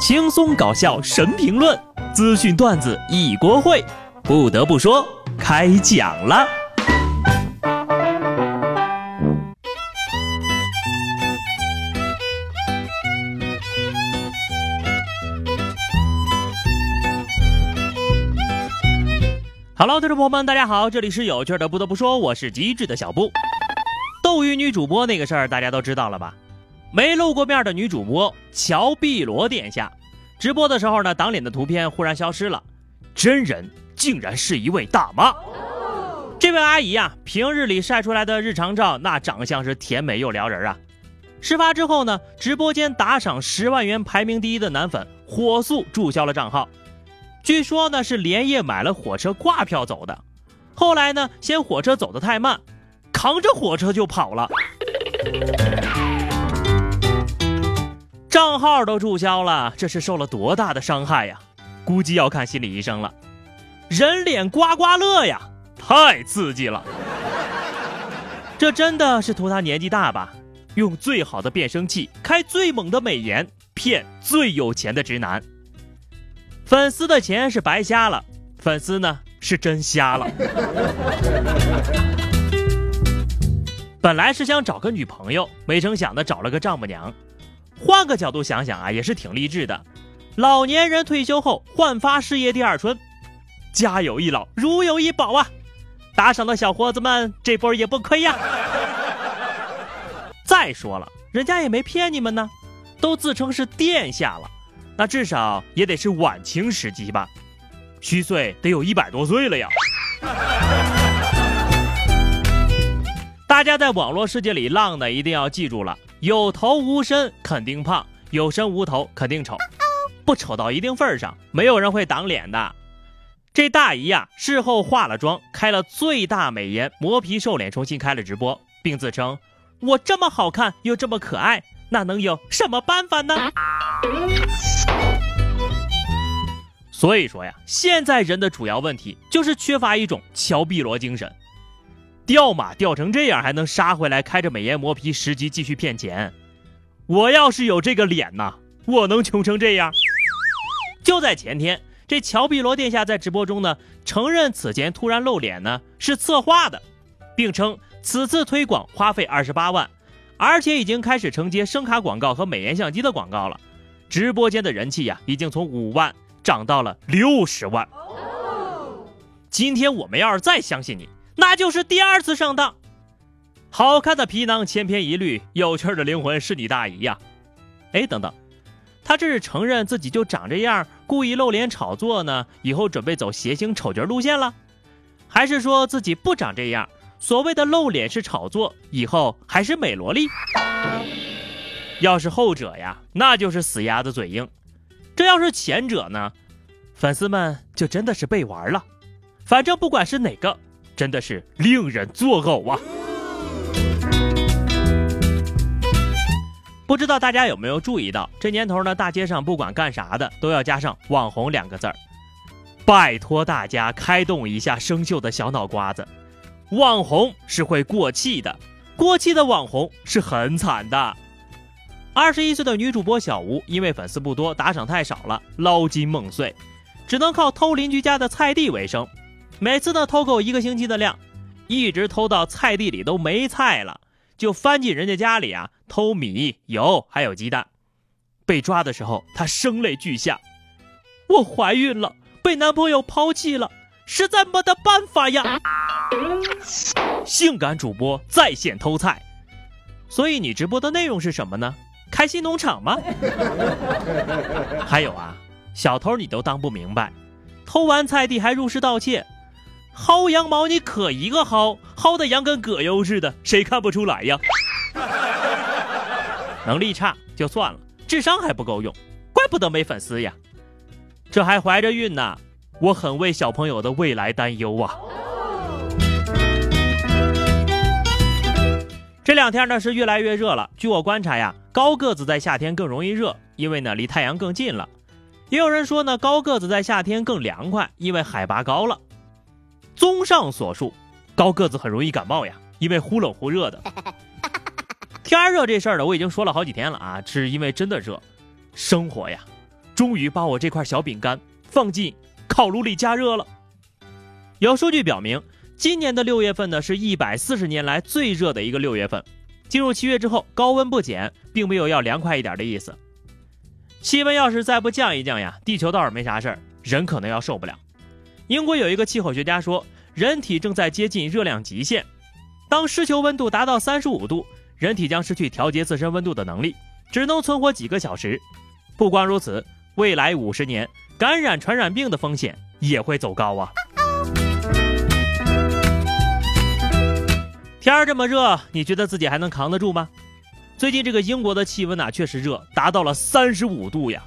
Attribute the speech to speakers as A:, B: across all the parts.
A: 轻松搞笑神评论，资讯段子一锅烩。不得不说，开讲了。Hello，听众朋友们，大家好，这里是有趣的。不得不说，我是机智的小布。斗鱼女主播那个事儿，大家都知道了吧？没露过面的女主播乔碧罗殿下，直播的时候呢，挡脸的图片忽然消失了，真人竟然是一位大妈。这位阿姨呀，平日里晒出来的日常照，那长相是甜美又撩人啊。事发之后呢，直播间打赏十万元排名第一的男粉火速注销了账号，据说呢是连夜买了火车挂票走的，后来呢嫌火车走得太慢，扛着火车就跑了。账号都注销了，这是受了多大的伤害呀？估计要看心理医生了。人脸刮刮乐呀，太刺激了！这真的是图他年纪大吧？用最好的变声器，开最猛的美颜，骗最有钱的直男。粉丝的钱是白瞎了，粉丝呢是真瞎了。本来是想找个女朋友，没成想的找了个丈母娘。换个角度想想啊，也是挺励志的。老年人退休后焕发事业第二春，家有一老如有一宝啊！打赏的小伙子们这波也不亏呀。再说了，人家也没骗你们呢，都自称是殿下了，那至少也得是晚清时期吧？虚岁得有一百多岁了呀！大家在网络世界里浪的一定要记住了。有头无身肯定胖，有身无头肯定丑，不丑到一定份上，没有人会挡脸的。这大姨呀，事后化了妆，开了最大美颜磨皮瘦脸，重新开了直播，并自称我这么好看又这么可爱，那能有什么办法呢？所以说呀，现在人的主要问题就是缺乏一种乔碧罗精神。掉马掉成这样还能杀回来，开着美颜磨皮十级继续骗钱。我要是有这个脸呐，我能穷成这样？就在前天，这乔碧罗殿下在直播中呢，承认此前突然露脸呢是策划的，并称此次推广花费二十八万，而且已经开始承接声卡广告和美颜相机的广告了。直播间的人气呀，已经从五万涨到了六十万。今天我们要是再相信你。那就是第二次上当，好看的皮囊千篇一律，有趣的灵魂是你大姨呀！哎，等等，他这是承认自己就长这样，故意露脸炒作呢？以后准备走谐星丑角路线了？还是说自己不长这样，所谓的露脸是炒作，以后还是美萝莉？要是后者呀，那就是死鸭子嘴硬；这要是前者呢，粉丝们就真的是被玩了。反正不管是哪个。真的是令人作呕啊！不知道大家有没有注意到，这年头呢，大街上不管干啥的都要加上“网红”两个字儿。拜托大家开动一下生锈的小脑瓜子，网红是会过气的，过气的网红是很惨的。二十一岁的女主播小吴，因为粉丝不多，打赏太少了，捞金梦碎，只能靠偷邻居家的菜地为生。每次呢偷够一个星期的量，一直偷到菜地里都没菜了，就翻进人家家里啊偷米、油还有鸡蛋。被抓的时候，她声泪俱下：“我怀孕了，被男朋友抛弃了，实在没得办法呀。”性感主播在线偷菜，所以你直播的内容是什么呢？开心农场吗？还有啊，小偷你都当不明白，偷完菜地还入室盗窃。薅羊毛，你可一个薅，薅的羊跟葛优似的，谁看不出来呀？能力差就算了，智商还不够用，怪不得没粉丝呀。这还怀着孕呢，我很为小朋友的未来担忧啊。这两天呢是越来越热了，据我观察呀，高个子在夏天更容易热，因为呢离太阳更近了。也有人说呢，高个子在夏天更凉快，因为海拔高了。综上所述，高个子很容易感冒呀，因为忽冷忽热的。天热这事儿呢，我已经说了好几天了啊，是因为真的热。生活呀，终于把我这块小饼干放进烤炉里加热了。有数据表明，今年的六月份呢是一百四十年来最热的一个六月份。进入七月之后，高温不减，并没有要凉快一点的意思。气温要是再不降一降呀，地球倒是没啥事儿，人可能要受不了。英国有一个气候学家说，人体正在接近热量极限，当湿球温度达到三十五度，人体将失去调节自身温度的能力，只能存活几个小时。不光如此，未来五十年感染传染病的风险也会走高啊。天儿这么热，你觉得自己还能扛得住吗？最近这个英国的气温呐，确实热，达到了三十五度呀。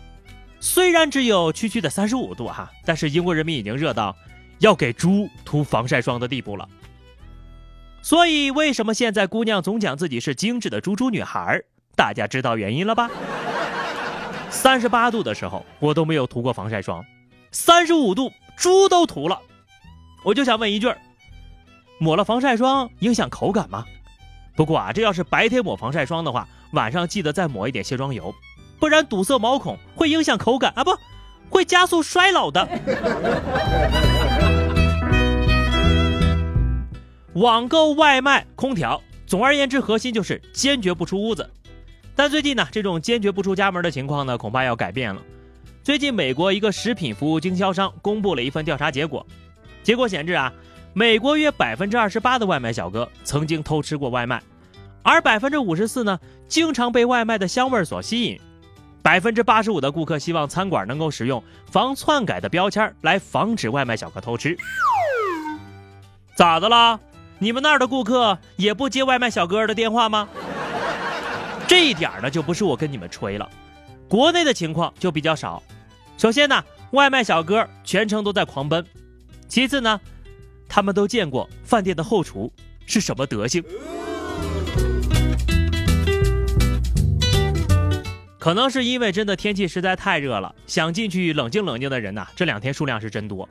A: 虽然只有区区的三十五度哈，但是英国人民已经热到要给猪涂防晒霜的地步了。所以，为什么现在姑娘总讲自己是精致的猪猪女孩？大家知道原因了吧？三十八度的时候，我都没有涂过防晒霜；三十五度，猪都涂了。我就想问一句。抹了防晒霜影响口感吗？不过啊，这要是白天抹防晒霜的话，晚上记得再抹一点卸妆油，不然堵塞毛孔会影响口感啊，不会加速衰老的。网购、外卖、空调，总而言之，核心就是坚决不出屋子。但最近呢，这种坚决不出家门的情况呢，恐怕要改变了。最近，美国一个食品服务经销商公布了一份调查结果，结果显示啊。美国约百分之二十八的外卖小哥曾经偷吃过外卖，而百分之五十四呢，经常被外卖的香味所吸引。百分之八十五的顾客希望餐馆能够使用防篡改的标签来防止外卖小哥偷吃。咋的啦？你们那儿的顾客也不接外卖小哥的电话吗？这一点呢，就不是我跟你们吹了，国内的情况就比较少。首先呢，外卖小哥全程都在狂奔；其次呢。他们都见过饭店的后厨是什么德行，可能是因为真的天气实在太热了，想进去冷静冷静的人呐，这两天数量是真多。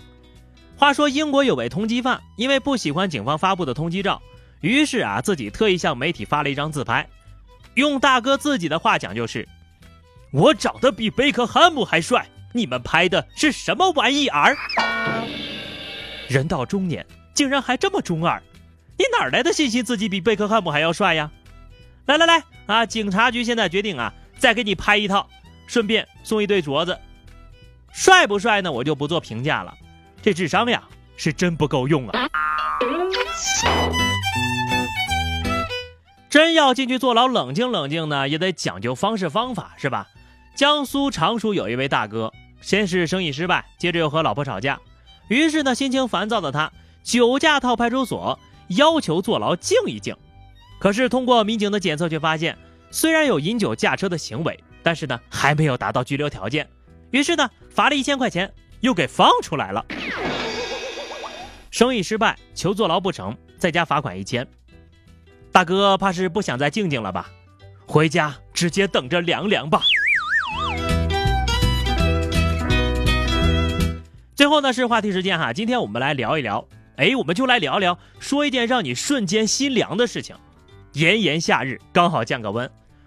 A: 话说英国有位通缉犯，因为不喜欢警方发布的通缉照，于是啊自己特意向媒体发了一张自拍，用大哥自己的话讲就是：“我长得比贝克汉姆还帅，你们拍的是什么玩意儿？”人到中年，竟然还这么中二，你哪来的信心自己比贝克汉姆还要帅呀？来来来啊！警察局现在决定啊，再给你拍一套，顺便送一对镯子。帅不帅呢？我就不做评价了。这智商呀，是真不够用啊！真要进去坐牢冷静冷静呢，也得讲究方式方法，是吧？江苏常熟有一位大哥，先是生意失败，接着又和老婆吵架。于是呢，心情烦躁的他酒驾到派出所，要求坐牢静一静。可是通过民警的检测，却发现虽然有饮酒驾车的行为，但是呢还没有达到拘留条件。于是呢，罚了一千块钱，又给放出来了。生意失败，求坐牢不成，再加罚款一千。大哥怕是不想再静静了吧？回家直接等着凉凉吧。最后呢是话题时间哈，今天我们来聊一聊，哎，我们就来聊聊，说一件让你瞬间心凉的事情。炎炎夏日，刚好降个温，